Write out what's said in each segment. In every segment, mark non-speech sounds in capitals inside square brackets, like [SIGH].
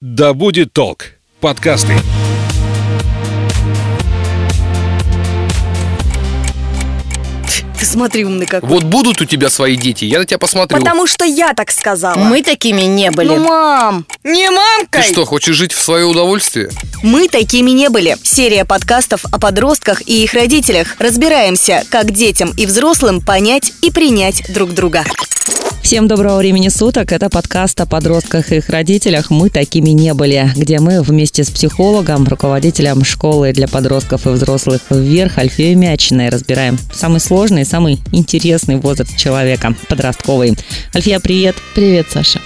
Да будет толк. Подкасты. Ты смотри, умный какой. Вот будут у тебя свои дети, я на тебя посмотрю. Потому что я так сказала. Мы такими не были. Ну, мам, не мамкой. Ты что, хочешь жить в свое удовольствие? Мы такими не были. Серия подкастов о подростках и их родителях. Разбираемся, как детям и взрослым понять и принять друг друга. Всем доброго времени суток. Это подкаст о подростках и их родителях «Мы такими не были», где мы вместе с психологом, руководителем школы для подростков и взрослых «Вверх» Альфией Мячиной разбираем самый сложный, самый интересный возраст человека – подростковый. Альфия, привет. Привет, Саша.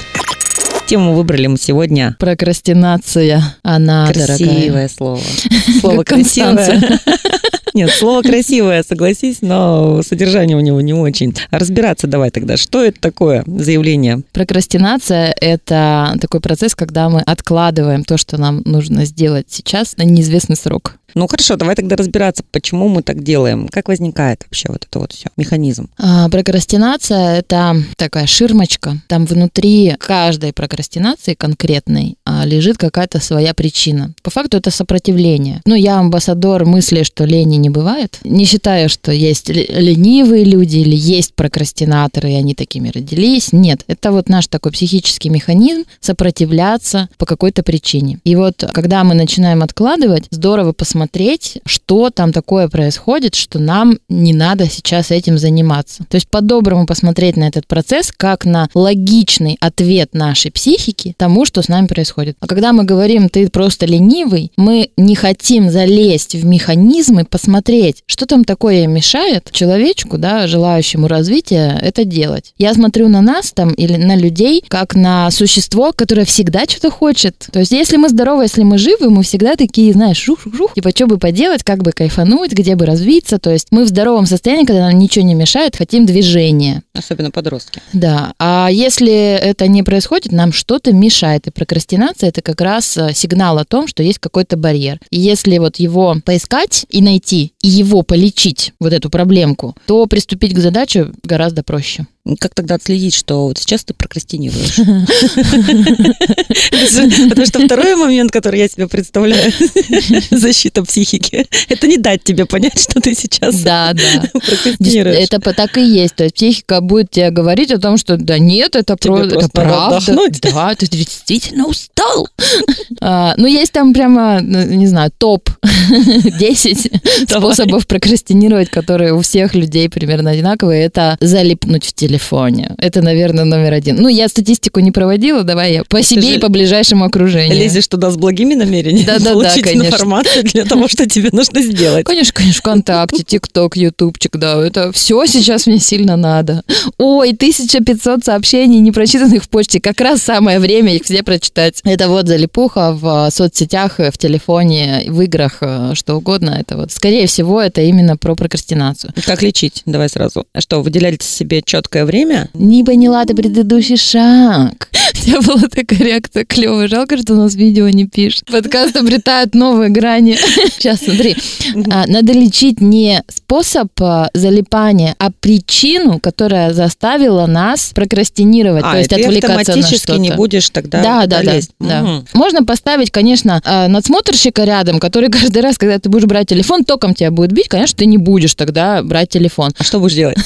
Тему выбрали мы сегодня. Прокрастинация. Она Красивое дорогая. слово. [LAUGHS] Слово красивое. [LAUGHS] Нет, слово красивое, согласись, но содержание у него не очень. Разбираться давай тогда, что это такое заявление? Прокрастинация – это такой процесс, когда мы откладываем то, что нам нужно сделать сейчас на неизвестный срок. Ну хорошо, давай тогда разбираться, почему мы так делаем. Как возникает вообще вот это вот все, механизм? А, прокрастинация – это такая ширмочка. Там внутри каждой прокрастинации конкретной а, лежит какая-то своя причина. По факту это сопротивление. Ну, я амбассадор мысли, что лени не бывает. Не считаю, что есть ленивые люди или есть прокрастинаторы, и они такими родились. Нет, это вот наш такой психический механизм сопротивляться по какой-то причине. И вот когда мы начинаем откладывать, здорово посмотреть, что там такое происходит, что нам не надо сейчас этим заниматься. То есть по-доброму посмотреть на этот процесс как на логичный ответ нашей психики тому, что с нами происходит. А когда мы говорим, ты просто ленивый, мы не хотим залезть в механизмы, посмотреть, что там такое мешает человечку, да, желающему развития, это делать. Я смотрю на нас там или на людей, как на существо, которое всегда что-то хочет. То есть если мы здоровы, если мы живы, мы всегда такие, знаешь, жух-жух, типа, что бы поделать, как бы кайфануть, где бы развиться. То есть мы в здоровом состоянии, когда нам ничего не мешает, хотим движения. Особенно подростки. Да, а если это не происходит, нам что-то мешает. И прокрастинация это как раз э, сигнал о том, что есть какой-то барьер. И если вот его поискать и найти, его полечить, вот эту проблемку, то приступить к задаче гораздо проще. Как тогда отследить, что вот сейчас ты прокрастинируешь? [LAUGHS] Потому что второй момент, который я себе представляю, [LAUGHS] защита психики, это не дать тебе понять, что ты сейчас Да, да. прокрастинируешь. Это по- так и есть. То есть психика будет тебе говорить о том, что да нет, это, про- это правда. отдохнуть. Да, ты действительно устал. А, Ну, есть там прямо, ну, не знаю, топ [LAUGHS] 10 Давай. способов прокрастинировать, которые у всех людей примерно одинаковые. Это залипнуть в телефоне. Это, наверное, номер один. Ну, я статистику не проводила, давай я по себе же и по ближайшему окружению. Лезешь туда с благими намерениями, Да-да-да, получить конечно. информацию для того, что тебе нужно сделать. Конечно, конечно, ВКонтакте, ТикТок, Ютубчик, да, это все сейчас мне сильно надо. Ой, 1500 сообщений, не прочитанных в почте, как раз самое время их все прочитать. Это вот залипуха в э, соцсетях, э, в телефоне, в играх, э, что угодно. Это вот, скорее всего, это именно про прокрастинацию. Как лечить? Давай сразу. А что, выделяете себе четкое время? Не поняла ты предыдущий шаг. [LAUGHS] У тебя была такая реакция клевая. Жалко, что у нас видео не пишет. Подкаст обретает новые грани. [LAUGHS] Сейчас, смотри. А, Надо лечить не способ а, залипания, а причину, которая заставила нас прокрастинировать, А, то есть отвлекаться на что-то. не будешь тогда Да, да, да, да. Можно поставить, конечно, надсмотрщика рядом, который [LAUGHS] каждый раз, когда ты будешь брать телефон, током тебя будет бить, конечно, ты не будешь тогда брать телефон. А что будешь делать?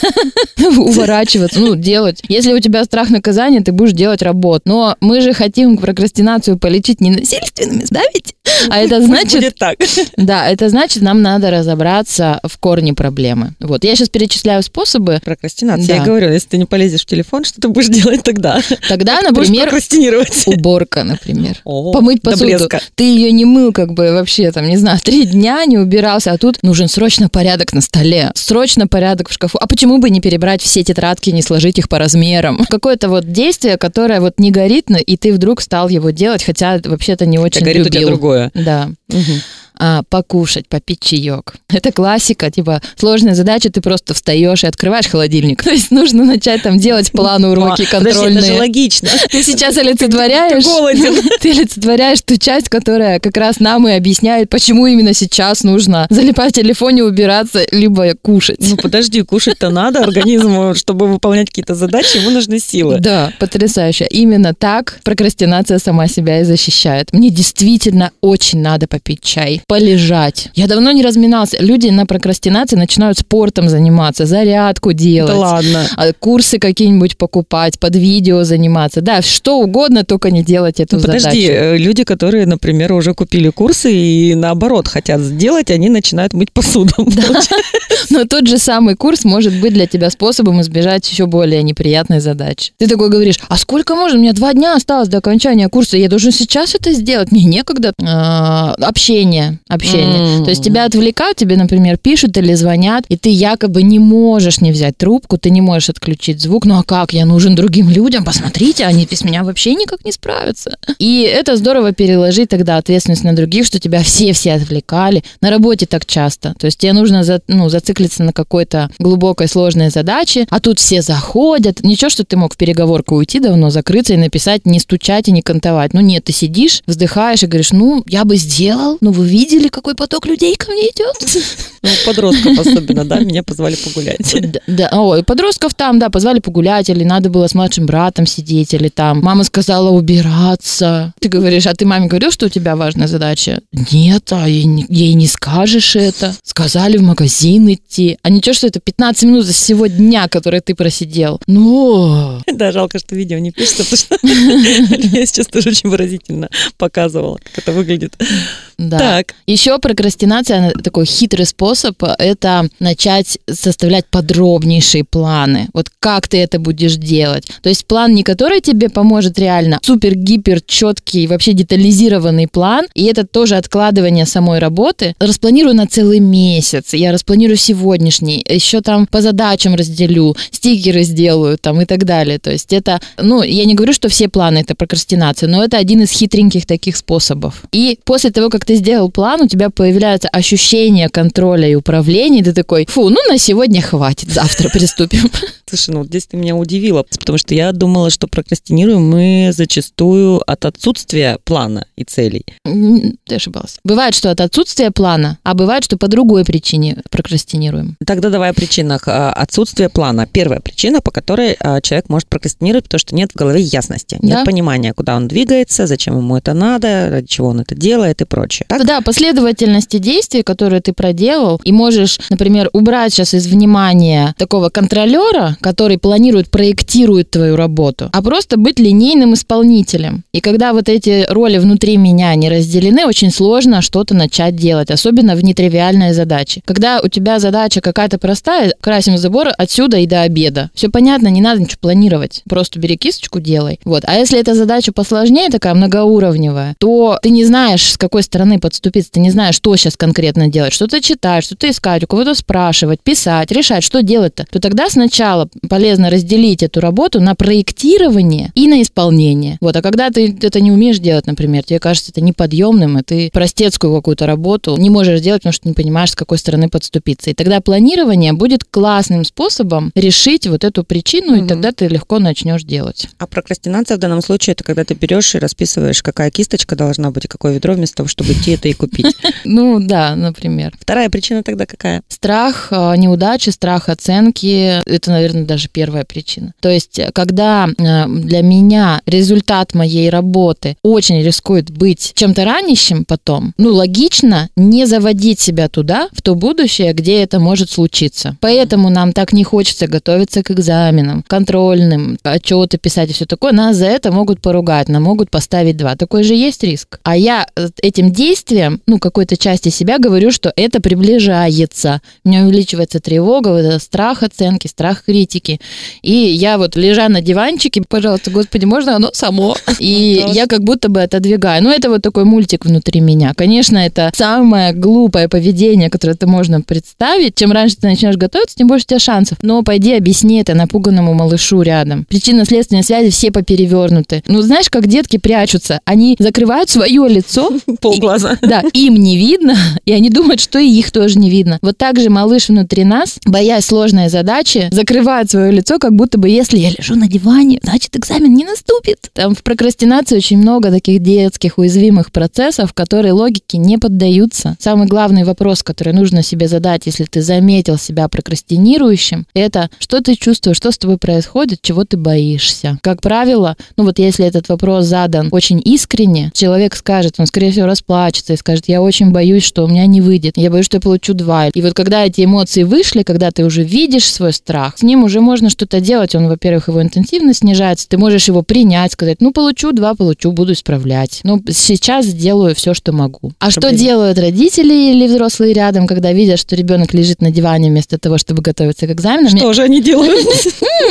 уворачиваться, ну, делать. Если у тебя страх наказания, ты будешь делать работу. Но мы же хотим прокрастинацию полечить не насильственными, да ведь? А [LAUGHS] это значит, будет так. [LAUGHS] да, это значит, нам надо разобраться в корне проблемы. Вот, я сейчас перечисляю способы. Прокрастинация. Да. Я говорю, если ты не полезешь в телефон, что ты будешь [LAUGHS] делать тогда? Тогда, будешь например, прокрастинировать. уборка, например. О, Помыть посуду. блеска. Ты ее не мыл, как бы вообще, там, не знаю, три дня не убирался, а тут нужен срочно порядок на столе, срочно порядок в шкафу. А почему бы не перебрать все тетрадки, не сложить их по размерам? Какое-то вот действие, которое вот не горит, но и ты вдруг стал его делать, хотя вообще-то не очень Как горит у тебя любил. другое. Да. Мгм. А, покушать, попить чаек. [LAUGHS] Это классика, типа сложная задача, ты просто встаешь и открываешь холодильник. [LAUGHS] То есть нужно начать там делать планы, уроки, [LAUGHS] А, подожди, контрольные. это же логично. Ты сейчас олицетворяешь, Ты голоден. ты олицетворяешь ту часть, которая как раз нам и объясняет, почему именно сейчас нужно залипать в телефоне, убираться, либо кушать. Ну подожди, кушать-то надо организму, чтобы выполнять какие-то задачи, ему нужны силы. Да, потрясающе. Именно так прокрастинация сама себя и защищает. Мне действительно очень надо попить чай, полежать. Я давно не разминался. Люди на прокрастинации начинают спортом заниматься, зарядку делать. Да ладно. а, Курсы какие-нибудь покупать, под видео заниматься. Да, что угодно, только не делать эту Ну, подожди, задачу. э, люди, которые, например, уже купили курсы и наоборот хотят сделать, они начинают мыть посуду. получается. [LAUGHS] Но тот же самый курс может быть для тебя способом избежать еще более неприятной задачи. Ты такой говоришь, а сколько можно? У меня два дня осталось до окончания курса, я должен сейчас это сделать. Мне некогда. А, общение, общение. М. То есть тебя отвлекают, тебе, например, пишут или звонят, и ты якобы не можешь не взять трубку, ты не можешь отключить звук. Ну а как? Я нужен другим людям, посмотрите, они без меня вообще никак не справятся. И это здорово переложить тогда ответственность на других, что тебя все-все отвлекали. На работе так часто. То есть тебе нужно за- ну, зациклиться на какой-то глубокой сложной задаче, а тут все заходят. Ничего, что ты мог в переговорку уйти давно, закрыться и написать, не стучать и не кантовать. Ну нет, ты сидишь, вздыхаешь и говоришь, ну, я бы сделал. Ну, вы видели, какой поток людей ко мне идет? Ну, подростков особенно, да, меня позвали погулять. [LAUGHS] Да, да, ой, подростков там, да, позвали погулять, или надо было с младшим братом сидеть, или там мама сказала убираться. Ты говоришь, а ты маме говорил, что у тебя важная задача? Нет, а ей, не- ей не скажешь это. Сказали в магазин идти. А ничего, что это 15 минут за всего дня, который ты просидел. Ну, [LAUGHS] Да, жалко, что видео не пишется, потому что [LAUGHS] я сейчас тоже очень выразительно показывала, как это выглядит. да. Так, Еще прокрастинация, она такой хитрый способ, это начать составлять подробнейшие планы. Вот как ты это будешь делать. То есть план не который тебе поможет реально, супер-гипер четкий, вообще детализированный план, и это тоже откладывание самой работы. Распланирую на целый месяц, я распланирую сегодняшний, еще там по задачам разделю, стикеры сделаю там и так далее. То есть это, ну, я не говорю, что все планы это прокрастинация, но это один из хитреньких таких способов. И после того, как ты сделал план, у тебя появляется ощущение контроля и управления, и ты такой, фу, ну на сегодня хватит, завтра приступим. [LAUGHS] слушай, ну вот здесь ты меня удивила, потому что я думала, что прокрастинируем мы зачастую от отсутствия плана и целей. Ты ошибалась. Бывает, что от отсутствия плана, а бывает, что по другой причине прокрастинируем. Тогда давай о причинах а, отсутствия плана. Первая причина, по которой а, человек может прокрастинировать, потому что нет в голове ясности, нет Да. понимания, куда он двигается, зачем ему это надо, ради чего он это делает и прочее. Так? Да, последовательности действий, которые ты проделал, и можешь, например, убрать сейчас из внимания такого контролера, который планирует, проектирует твою работу, а просто быть линейным исполнителем. И когда вот эти роли внутри меня не разделены, очень сложно что-то начать делать, особенно в нетривиальные задачи. Когда у тебя задача какая-то простая, красим забор отсюда и до обеда. Все понятно, не надо ничего планировать. Просто бери кисточку, делай. Вот. А если эта задача посложнее, такая многоуровневая, то ты не знаешь, с какой стороны подступиться, ты не знаешь, что сейчас конкретно делать, что-то читать, что-то искать, у кого-то спрашивать, писать, решать, что делать-то, то тогда сначала полезно разделить эту работу на проектирование и на исполнение. Вот. А когда ты это не умеешь делать, например, тебе кажется это неподъемным, и ты простецкую какую-то работу не можешь сделать, потому что не понимаешь, с какой стороны подступиться. И тогда планирование будет классным способом решить вот эту причину, Мгм. и тогда ты легко начнешь делать. А прокрастинация в данном случае это когда ты берешь и расписываешь, какая кисточка должна быть и какое ведро вместо того, чтобы идти это и купить. [LAUGHS] Ну да, например. Вторая причина тогда какая? Страх э, неудачи, страх оценки – это, наверное, даже первая причина. То есть, э, когда э, для меня результат моей работы очень рискует быть чем-то ранящим потом, ну, логично не заводить себя туда, в то будущее, где это может случиться. Поэтому нам так не хочется готовиться к экзаменам, контрольным, отчеты писать и все такое. Нас за это могут поругать, нам могут поставить два. Такой же есть риск. А я этим действием, ну, какой-то части себя говорю, что это приближается. У меня увеличивается тревога, страх оценки, страх критики. И я вот лежа на диванчике, пожалуйста, господи, можно оно само? И я как будто бы отодвигаю. Ну, это вот такой мультик внутри меня. Конечно, это самое глупое поведение, которое ты можно представить. Чем раньше ты начнешь готовиться, тем больше у тебя шансов. Но пойди объясни это напуганному малышу рядом. Причинно-следственные связи все поперевернуты. Ну, знаешь, как детки прячутся. Они закрывают свое лицо. [LAUGHS] Полглаза. Да, им не видно, и они думают, что и их тоже не видно. Вот так же малыш внутри нас, боясь сложной задачи, закрывает свое лицо, как будто бы если я лежу на диване, значит экзамен не наступит. Там в прокрастинации очень много таких детских уязвимых процессов, которые логике не поддаются. Самый главный вопрос, который нужно себе задать, если ты заметил себя прокрастинирующим, это что ты чувствуешь, что с тобой происходит, чего ты боишься. Как правило, ну вот если этот вопрос задан очень искренне, человек скажет, он скорее всего расплачется и скажет, я очень боюсь, что у меня не выйдет, я боюсь, что я получу два. И вот когда эти эмоции вышли, когда ты уже видишь свой страх, с ним уже можно что-то делать, он, во-первых, его интенсивность снижается, ты можешь его принять, сказать, ну получу два, получу, буду исправлять. Ну сейчас сделаю все, что могу. А что делают родители или взрослые рядом, когда видят, что ребенок лежит на диване вместо того, чтобы готовиться к экзаменам? Что же они делают?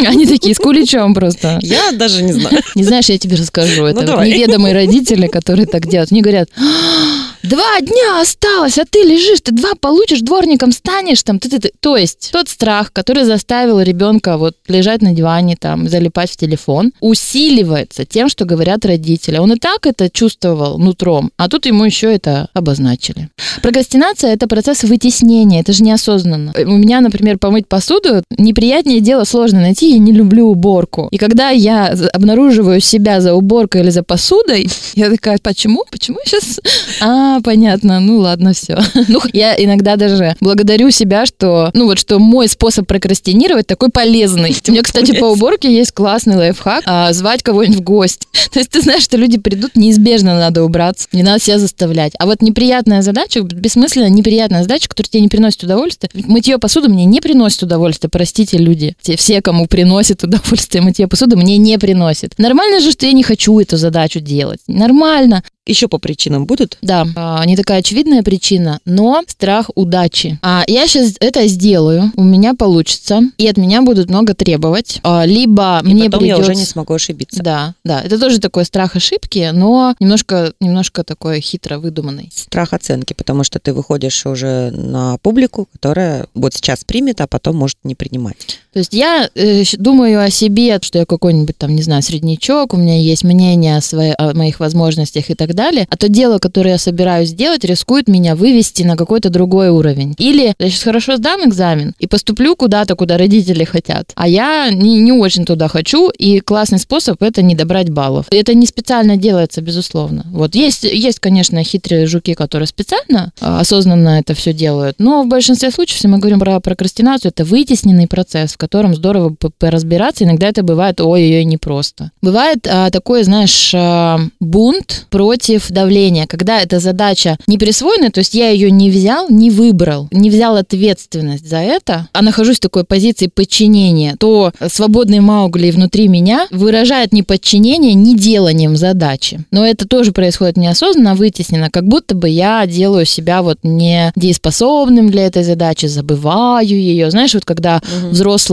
Они такие с куличом просто. Я даже не знаю. Не знаешь, я тебе расскажу. Это вот давай. неведомые родители, которые так делают. Они говорят, «А, два дня осталось, а ты лежишь, ты два получишь, дворником станешь там. Ты, ты, ты». То есть тот страх, который заставил ребенка вот лежать на диване, там, залипать в телефон, усиливается тем, что говорят родители. Он и так это чувствовал нутром, а тут ему еще это обозначили. Прокрастинация – это процесс вытеснения, это же неосознанно. У меня, например, помыть посуду неприятнее дело сложно найти, я не люблю уборку. И когда я обнаруживаю себя за уборкой или за посудой, [LAUGHS] я такая, почему? Почему я сейчас... [LAUGHS] А, понятно, ну ладно, все. [LAUGHS] Ну, я иногда даже благодарю себя, что, ну вот, что мой способ прокрастинировать такой полезный. У меня, кстати, по уборке есть классный лайфхак, а, звать кого-нибудь в гости. [LAUGHS] То есть ты знаешь, что люди придут, неизбежно надо убраться, не надо себя заставлять. А вот неприятная задача, бессмысленно неприятная задача, которая тебе не приносит удовольствия, мытье посуды мне не приносит удовольствия, простите, люди. Те- Все, кому приносит [LAUGHS] удовольствие мытье посуды, мне не приносит. Нормально же, что я не хочу эту задачу делать. Нормально. Еще по причинам будут? Да, а, не такая очевидная причина, но страх удачи. А я сейчас это сделаю, у меня получится, и от меня будут много требовать. А, Либо И мне потом придется... я уже не смогу ошибиться. Да, да, это тоже такой страх ошибки, но немножко, немножко такой хитро выдуманный. Страх оценки, потому что ты выходишь уже на публику, которая вот сейчас примет, а потом может не принимать. То есть я э, думаю о себе, что я какой-нибудь там, не знаю, среднячок, у меня есть мнение о, своей, о моих возможностях и так далее, а то дело, которое я собираюсь сделать, рискует меня вывести на какой-то другой уровень. Или я сейчас хорошо сдам экзамен и поступлю куда-то, куда родители хотят, а я не, не очень туда хочу, и классный способ это не добрать баллов. Это не специально делается, безусловно. Вот есть, есть, конечно, хитрые жуки, которые специально, а, осознанно это все делают, но в большинстве случаев, если мы говорим про прокрастинацию, это вытесненный процесс, в котором здорово поразбираться, иногда это бывает ой-ой-ой непросто. Бывает а, такой, знаешь, а, бунт против давления, когда эта задача не присвоена, то есть я ее не взял, не выбрал, не взял ответственность за это, а нахожусь в такой позиции подчинения, то свободный Маугли внутри меня выражает неподчинение не деланием задачи. Но это тоже происходит неосознанно, вытеснено, как будто бы я делаю себя вот не дееспособным для этой задачи, забываю ее. Знаешь, вот когда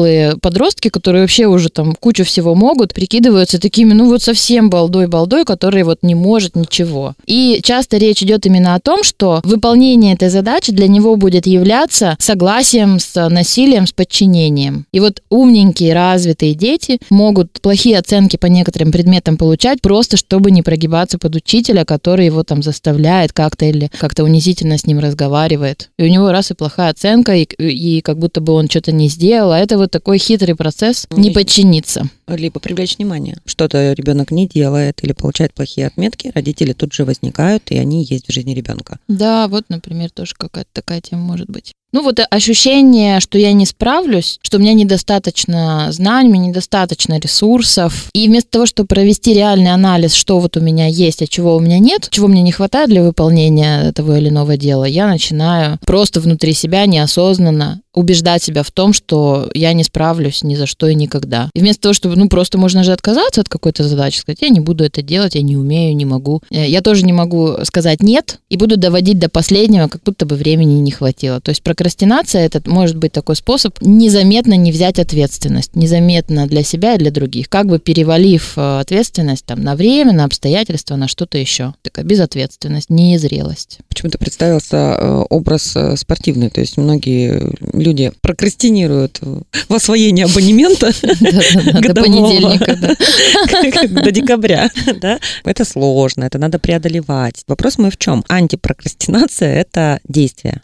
взрослые подростки, которые вообще уже там кучу всего могут, прикидываются такими, ну вот совсем балдой-балдой, который вот не может ничего. И часто речь идет именно о том, что выполнение этой задачи для него будет являться согласием с насилием, с подчинением. И вот умненькие, развитые дети могут плохие оценки по некоторым предметам получать просто, чтобы не прогибаться под учителя, который его там заставляет как-то или как-то унизительно с ним разговаривает. И у него раз и плохая оценка, и, и как будто бы он что-то не сделал, а это вот такой хитрый процесс не Ой. подчиниться. Либо привлечь внимание. Что-то ребенок не делает или получает плохие отметки, родители тут же возникают, и они есть в жизни ребенка. Да, вот, например, тоже какая-то такая тема может быть. Ну вот ощущение, что я не справлюсь, что у меня недостаточно знаний, меня недостаточно ресурсов. И вместо того, чтобы провести реальный анализ, что вот у меня есть, а чего у меня нет, чего мне не хватает для выполнения того или иного дела, я начинаю просто внутри себя неосознанно убеждать себя в том, что я не справлюсь ни за что и никогда. И вместо того, чтобы, ну, просто можно же отказаться от какой-то задачи, сказать, я не буду это делать, я не умею, не могу. Э, Я тоже не могу сказать нет и буду доводить до последнего, как будто бы времени не хватило. То есть прокрастинация это может быть такой способ незаметно не взять ответственность, незаметно для себя и для других, как бы перевалив э, ответственность там на время, на обстоятельства, на что-то еще. Такая безответственность, незрелость. Почему-то представился э, образ э, спортивный, то есть многие люди прокрастинируют в освоении абонемента [LAUGHS] До понедельника, [LAUGHS] до декабря. Это сложно, это надо преодолевать. Вопрос мой в чем? Антипрокрастинация – это действие.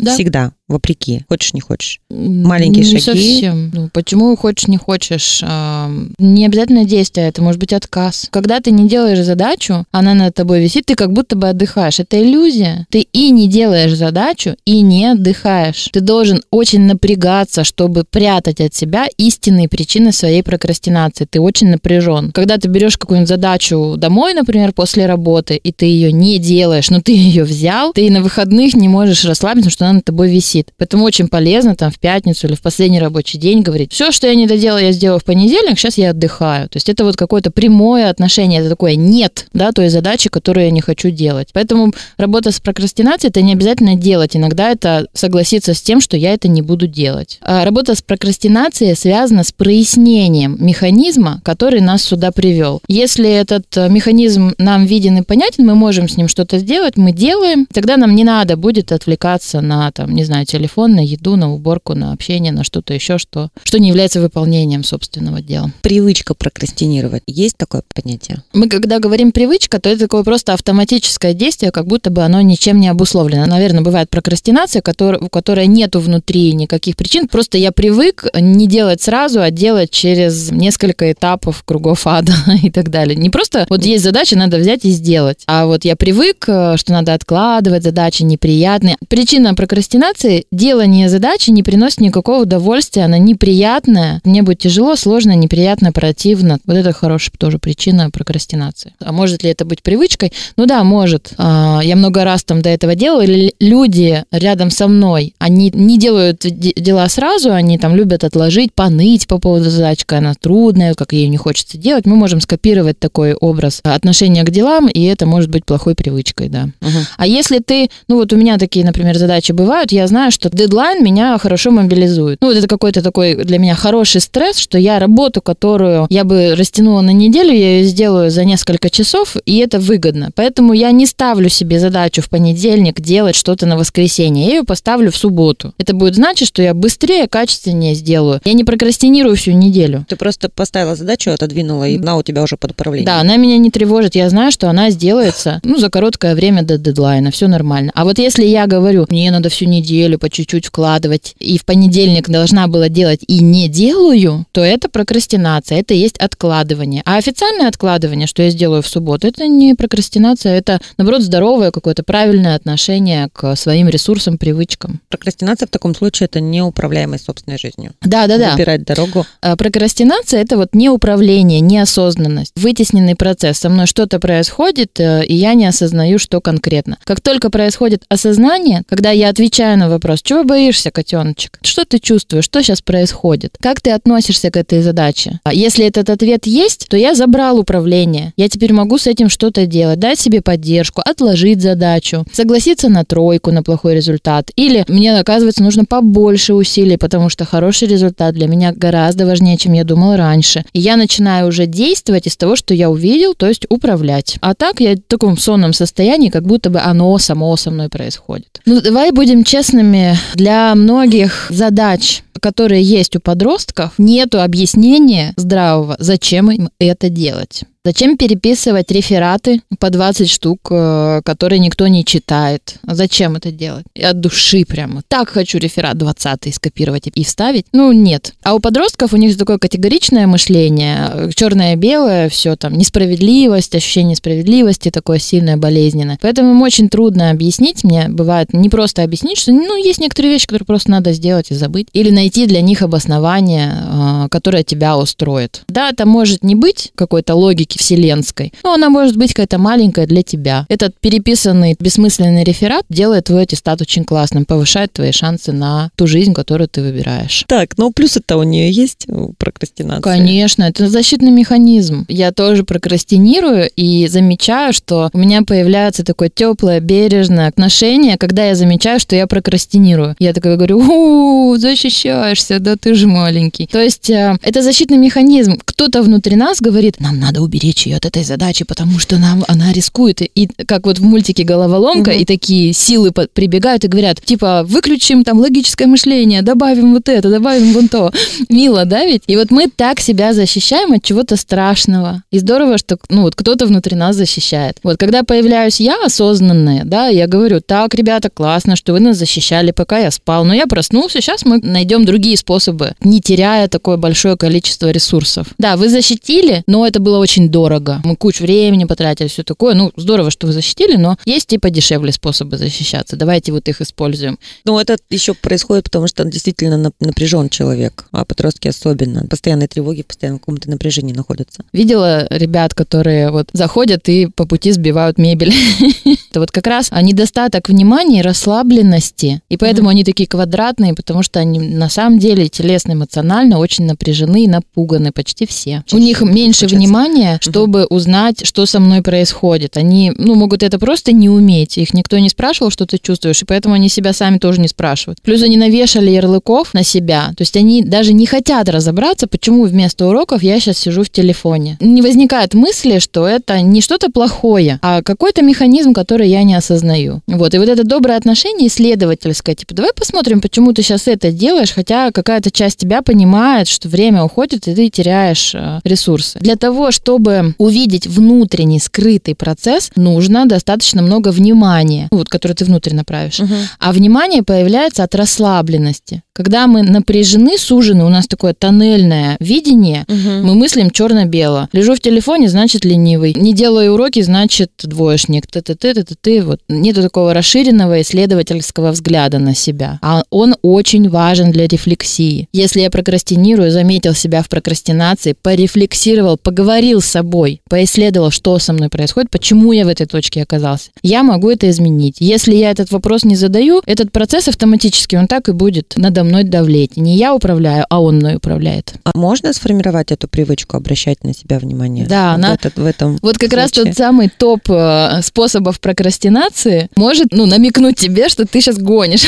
Всегда, вопреки. Хочешь, не хочешь. Маленькие не шаги. совсем. Ну, почему хочешь, не хочешь? А, Не обязательно действие, это может быть отказ. Когда ты не делаешь задачу, она над тобой висит, ты как будто бы отдыхаешь. Это иллюзия. Ты и не делаешь задачу, и не отдыхаешь. Ты должен очень напрягаться, чтобы прятать от себя истинные причины своей прокрастинации. Ты очень напряжен. Когда ты берешь какую-нибудь задачу домой, например, после работы, и ты ее не делаешь, но ты ее взял, ты на выходных не можешь расслабиться, потому что она над тобой висит. Поэтому очень полезно там в пятницу или в последний рабочий день говорить, все, что я не доделала, я сделала в понедельник, сейчас я отдыхаю. То есть это вот какое-то прямое отношение, это такое нет, да, той задачи, которую я не хочу делать. Поэтому работа с прокрастинацией это не обязательно делать. Иногда это согласиться с тем, что я это не буду делать. А работа с прокрастинацией связана с прояснением механизма, который нас сюда привел. Если этот э, механизм нам виден и понятен, мы можем с ним что-то сделать, мы делаем, тогда нам не надо будет отвлекаться на, там, не знаю, телефон, на еду, на уборку, на общение, на что-то еще, что, что не является выполнением собственного дела. Привычка прокрастинировать. Есть такое понятие? Мы когда говорим привычка, то это такое просто автоматическое действие, как будто бы оно ничем не обусловлено. Наверное, бывает прокрастинация, у которой нету внутри никаких причин. Просто я привык не делать сразу, а делать через несколько этапов кругов ада [LAUGHS] и так далее. Не просто вот есть задача, надо взять и сделать. А вот я привык, э, что надо откладывать задачи неприятные. Причина прокрастинации – делание задачи не приносит никакого удовольствия, она неприятная. Мне будет тяжело, сложно, неприятно, противно. Вот это хорошая тоже причина прокрастинации. А может ли это быть привычкой? Ну да, может. А, Я много раз там до этого делала. Люди рядом со мной, они не делают де- дела сразу, они там любят отложить, поныть по поводу задачи, какая она трудная, как ей не хочется делать. Мы можем скопировать такой образ отношения к делам, и это может быть плохой привычкой, да. А если ты, ну вот у меня такие, например, задачи бывают, я знаю, что дедлайн меня хорошо мобилизует. Ну вот это какой-то такой для меня хороший стресс, что я работу, которую я бы растянула на неделю, я ее сделаю за несколько часов, и это выгодно. Поэтому я не ставлю себе задачу в понедельник делать что-то на воскресенье, я ее поставлю в субботу. Это будет значить, что я быстрее, качественнее сделаю. Я не прокрастинирую всю неделю. Ты просто поставила задачу, отодвинула, и она у тебя уже под управлением. Да, она меня не тревожит. Я знаю, что она сделается ну, за короткое время до дедлайна. Все нормально. А вот если я говорю, мне надо всю неделю по чуть-чуть вкладывать, и в понедельник должна была делать и не делаю, то это прокрастинация, это есть откладывание. А официальное откладывание, что я сделаю в субботу, это не прокрастинация, это, наоборот, здоровое какое-то правильное отношение к своим ресурсам, привычкам. Прокрастинация в таком случае это неуправляемость собственной жизнью. Да-да-да. Выбирать дорогу. А, Прокрастинация это вот не управление, неосознанность, вытесненный процесс. Со мной что-то происходит, э, и я не осознаю, что конкретно. Как только происходит осознание, когда я отвечаю на вопрос, чего боишься, котеночек? Что ты чувствуешь? Что сейчас происходит? Как ты относишься к этой задаче? А Если этот ответ есть, то я забрал управление. Я теперь могу с этим что-то делать, дать себе поддержку, отложить задачу, согласиться на тройку, на плохой результат. Или мне, оказывается, нужно побольше усилий, потому что хороший результат для меня гораздо важнее, чем я думал раньше. И я начинаю уже действовать из того, что я увидел, то есть управлять. А так я в таком сонном состоянии, как будто бы оно само со мной происходит. Ну, давай будем честными. Для многих задач которые есть у подростков, нету объяснения здравого, зачем им это делать. Зачем переписывать рефераты по 20 штук, э, которые никто не читает? Зачем это делать? От души прямо. Так хочу реферат 20 скопировать и вставить. Ну, нет. А у подростков у них такое категоричное мышление, черное-белое, все там, несправедливость, ощущение несправедливости такое сильное, болезненное. Поэтому им очень трудно объяснить, мне бывает не просто объяснить, что, ну, есть некоторые вещи, которые просто надо сделать и забыть. Или найти для них обоснование, а, которое тебя устроит. Да, это может не быть какой-то логики вселенской, но она может быть какая-то маленькая для тебя. Этот переписанный бессмысленный реферат делает твой аттестат очень классным, повышает твои шансы на ту жизнь, которую ты выбираешь. Так, ну плюсы-то у нее есть у прокрастинации? Конечно, это защитный механизм. Я тоже прокрастинирую и замечаю, что у меня появляется такое теплое, бережное отношение, когда я замечаю, что я прокрастинирую. Я такая говорю, у защищаешься, да ты же маленький. То есть э, это защитный механизм. Кто-то внутри нас говорит, нам надо уберечь ее от этой задачи, потому что нам она рискует. И как вот в мультике «Головоломка», Мгм. и такие силы прибегают и говорят, типа, выключим там логическое мышление, добавим вот это, добавим вон то. Мило, да ведь? И вот мы так себя защищаем от чего-то страшного. И здорово, что ну, вот кто-то внутри нас защищает. Вот когда появляюсь я осознанная, да, я говорю, так, ребята, классно, что вы нас защищали, пока я спал, но я проснулся, сейчас мы найдем другие способы, не теряя такое большое количество ресурсов. Да, вы защитили, но это было очень дорого. Мы кучу времени потратили, все такое. Ну, здорово, что вы защитили, но есть и подешевле способы защищаться. Давайте вот их используем. Ну, это еще происходит, потому что действительно нап- напряжен человек, а подростки особенно. Постоянной тревоги, постоянно в каком-то напряжении находятся. Видела ребят, которые вот заходят и по пути сбивают мебель. [LAUGHS] Это вот как раз а, недостаток внимания и расслабленности. И поэтому они такие квадратные, потому что они на самом деле телесно, эмоционально очень напряжены и напуганы почти все. У Чаще них всего меньше внимания, чтобы узнать, что со мной происходит. Они, ну, могут это просто не уметь. Их никто не спрашивал, что ты чувствуешь, и поэтому они себя сами тоже не спрашивают. Плюс они навешали ярлыков на себя. То есть они даже не хотят разобраться, почему вместо уроков я сейчас сижу в телефоне. Не возникает мысли, что это не что-то плохое, а какой-то механизм, который я не осознаю. Вот. И вот это доброе отношение исследовательское, типа, давай посмотрим, почему ты сейчас это делаешь, хотя какая-то часть тебя понимает, что время уходит, и ты теряешь э, ресурсы. Для того, чтобы увидеть внутренний скрытый процесс, нужно достаточно много внимания, вот, которое ты внутрь направишь. А внимание появляется от расслабленности. Когда мы напряжены, сужены, у нас такое тоннельное видение, мы мыслим черно-бело. Лежу в телефоне, значит ленивый. Не делаю уроки, значит двоечник. Ты, ты, ты, ты, ты, ты. Вот. Нету такого расширенного исследовательского взгляда на себя. А он очень важен для рефлексии. Если я прокрастинирую, заметил себя в прокрастинации, порефлексировал, поговорил с собой, поисследовал, что со мной происходит, почему я в этой точке оказался, я могу это изменить. Если я этот вопрос не задаю, этот процесс автоматически, он так и будет надо мной давлеть. Не я управляю, а он мной управляет. А можно сформировать эту привычку обращать на себя внимание? Да, в, она- этот- в этом Вот как раз случае? тот самый топ э, способов прокрастинации может, ну, намекнуть тебе, что ты сейчас гонишь.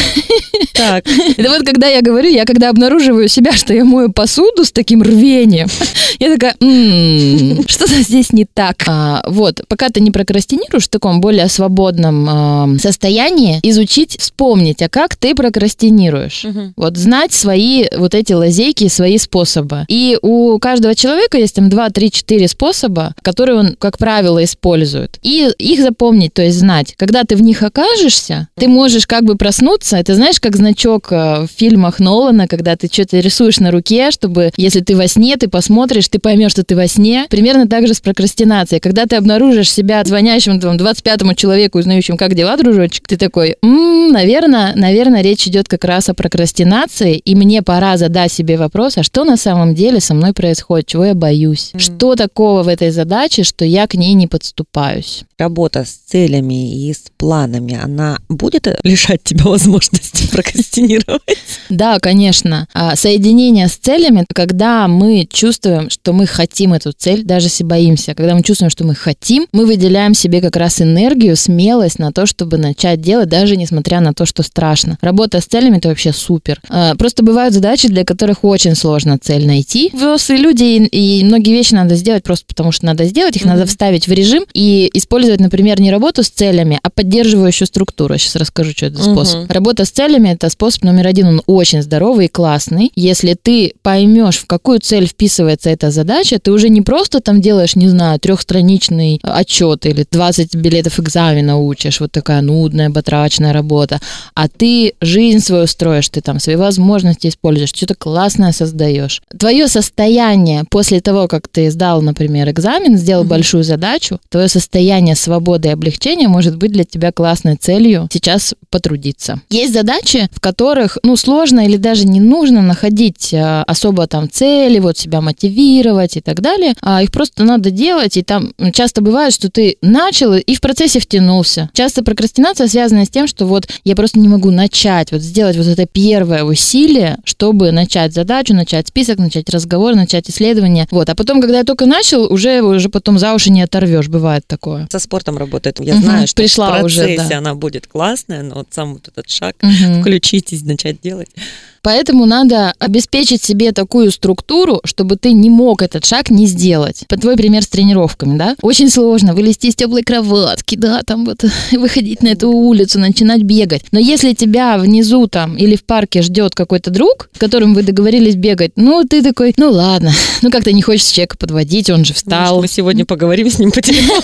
Так, [LAUGHS] Это вот когда я говорю, я когда обнаруживаю себя, что я мою посуду с таким рвением, [LAUGHS] я такая, «М, что-то здесь не так. А, вот, пока ты не прокрастинируешь в таком более свободном а, состоянии, изучить, вспомнить, а как ты прокрастинируешь. Вот знать свои вот эти лазейки, свои способы. И у каждого человека есть там 2, 3, 4 способа, которые он, как правило, использует. И их запомнить, то есть знать. Когда ты в них окажешься, ты можешь как бы проснуться. Это знаешь, как значок э, в фильмах Нолана, когда ты что-то рисуешь на руке, чтобы, если ты во сне, ты посмотришь, ты поймешь, что ты во сне. Примерно так же с прокрастинацией. Когда ты обнаружишь себя звонящим там, 25-му человеку, узнающим, как дела, дружочек, ты такой, «М, наверное, наверное, речь идет как раз о прокрастинации, и мне пора задать себе вопрос, а что на самом деле со мной происходит, чего я боюсь? Что такого в этой задаче, что я к ней не подступаюсь? Работа с целями и с планами, она будет лишать тебя возможности [LAUGHS] прокрастинировать? Да, конечно. А, Соединение с целями, когда мы чувствуем, что мы хотим эту цель, даже если боимся, когда мы чувствуем, что мы хотим, мы выделяем себе как раз энергию, смелость на то, чтобы начать делать, даже несмотря на то, что страшно. Работа с целями это вообще супер. А, Просто бывают задачи, для которых очень сложно цель найти. Взрослые люди и, и многие вещи надо сделать просто потому, что надо сделать, их надо вставить в режим и использовать, например, не работу с целями, а поддерживающую структуру. Сейчас расскажу, что это за способ. Работа с целями это способ номер один, он очень здоровый и классный. Если ты поймешь, в какую цель вписывается эта задача, ты уже не просто там делаешь, не знаю, трехстраничный отчет или 20 билетов экзамена учишь, вот такая нудная, батрачная работа, а ты жизнь свою строишь, ты там свои возможности используешь, что-то классное создаешь. Твое состояние после того, как ты сдал, например, экзамен, сделал большую задачу, твое состояние свободы и облегчения может быть для тебя классной целью сейчас потрудиться. Есть задачи, в которых, ну, сложно или даже не нужно находить а, особо там цели, вот себя мотивировать и так далее, а их просто надо делать, и там часто бывает, что ты начал и в процессе втянулся. Часто прокрастинация связана с тем, что вот я просто не могу начать, вот сделать вот это первое усилие, чтобы начать задачу, начать список, начать разговор, начать исследование. Вот, а потом, когда я только начал, уже уже потом за уши не оторвешь, бывает такое. Со спортом работает. Я Мгм, знаю, что пришла в уже, процессе да. она будет классная, но вот сам вот этот шаг Мгм. включитесь, начать делать. Поэтому надо обеспечить себе такую структуру, чтобы ты не мог этот шаг не сделать. По твой пример с тренировками, да? Очень сложно вылезти из теплой кроватки, да, там вот [LAUGHS] выходить на эту улицу, начинать бегать. Но если тебя внизу там или в парке ждет какой-то друг, с которым вы договорились бегать, ну ты такой, ну ладно, [LAUGHS] ну как-то не хочется человека подводить, он же Может, встал. мы сегодня [LAUGHS] поговорим с ним по телефону.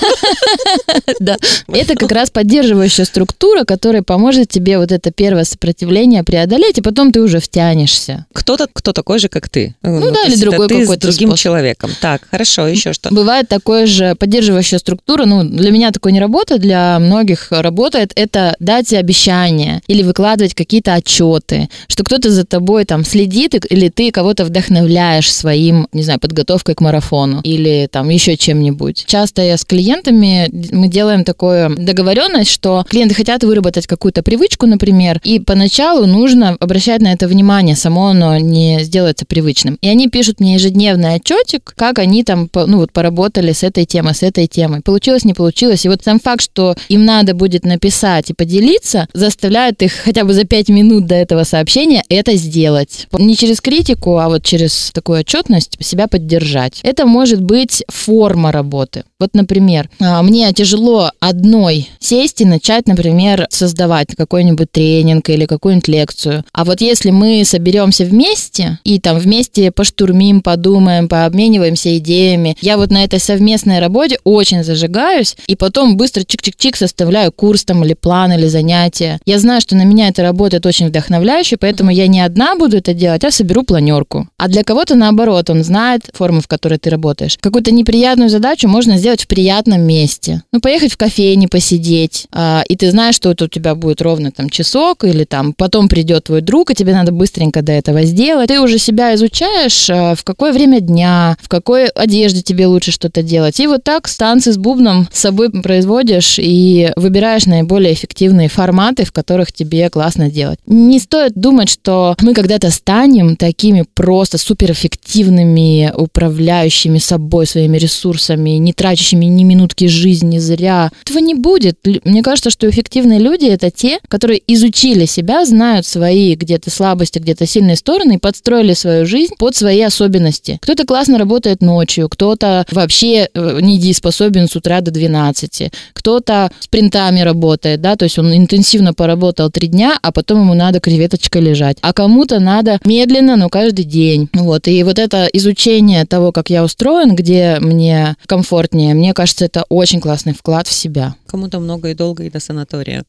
Да. Это как раз поддерживающая структура, которая поможет тебе вот это первое сопротивление преодолеть, и потом ты уже втянешься. Кто-то, кто такой же, как ты. Ну, да, то или другой ты с какой-то другим способ. человеком. Так, хорошо, еще что? Бывает такое же поддерживающая структура, ну, для меня такое не работает, для многих работает, это дать обещания или выкладывать какие-то отчеты, что кто-то за тобой там следит, или ты кого-то вдохновляешь своим, не знаю, подготовкой к марафону или там еще чем-нибудь. Часто я с клиентами, мы делаем такую договоренность, что клиенты хотят выработать какую-то привычку, например, и поначалу нужно обращать на это внимание, само оно не сделается привычным. И они пишут мне ежедневный отчетик, как они там, ну вот, поработали с этой темой, с этой темой. Получилось, не получилось. И вот сам факт, что им надо будет написать и поделиться, заставляет их хотя бы за пять минут до этого сообщения это сделать. Не через критику, а вот через такую отчетность себя поддержать. Это может быть форма работы. Вот, например, а, мне тяжело одной сесть и начать, например, создавать какой-нибудь тренинг или какую-нибудь лекцию. А вот если мы соберемся вместе и там вместе поштурмим, подумаем, пообмениваемся идеями, я вот на этой совместной работе очень зажигаюсь и потом быстро чик-чик-чик составляю курс там или план или занятие. Я знаю, что на меня это работает очень вдохновляюще, поэтому я не одна буду это делать, а соберу планерку. А для кого-то наоборот, он знает форму, в которой ты работаешь. Какую-то неприятную задачу можно сделать в приятном месте. Ну, поехать в кофейне посидеть, а, и ты знаешь, что это у тебя будет ровно там часок, или там потом придет твой друг, и тебе надо быстренько до этого сделать. Ты уже себя изучаешь, а, в какое время дня, в какой одежде тебе лучше что-то делать. И вот так станции с бубном с собой производишь и выбираешь наиболее эффективные форматы, в которых тебе классно делать. Не стоит думать, что мы когда-то станем такими просто суперэффективными, управляющими собой, своими ресурсами, не тратящими ни минутки жизни зря. Этого не будет. Мне кажется, что эффективные люди — это те, которые изучили себя, знают свои где-то слабости, где-то сильные стороны и подстроили свою жизнь под свои особенности. Кто-то классно работает ночью, кто-то вообще э, недееспособен с утра до 12, кто-то спринтами работает, да, то есть он интенсивно поработал три дня, а потом ему надо креветочкой лежать. А кому-то надо медленно, но каждый день. Вот, и вот это изучение того, как я устроен, где мне комфортнее, мне кажется, это очень классный вклад в себя. Кому-то много и долго и до санатория.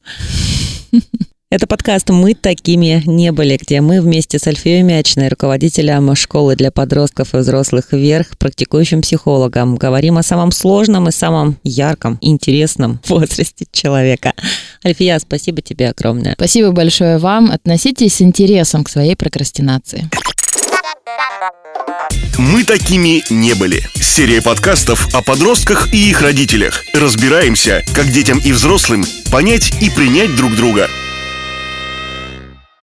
[LAUGHS] Это подкаст «Мы такими не были», где мы вместе с Альфией Мячной, руководителем школы для подростков и взрослых вверх, практикующим психологом, говорим о самом сложном и самом ярком, интересном [LAUGHS] возрасте человека. Альфия, спасибо тебе огромное. Спасибо большое вам. Относитесь с интересом к своей прокрастинации. Мы такими не были. Серия подкастов о подростках и их родителях. Разбираемся, как детям и взрослым понять и принять друг друга –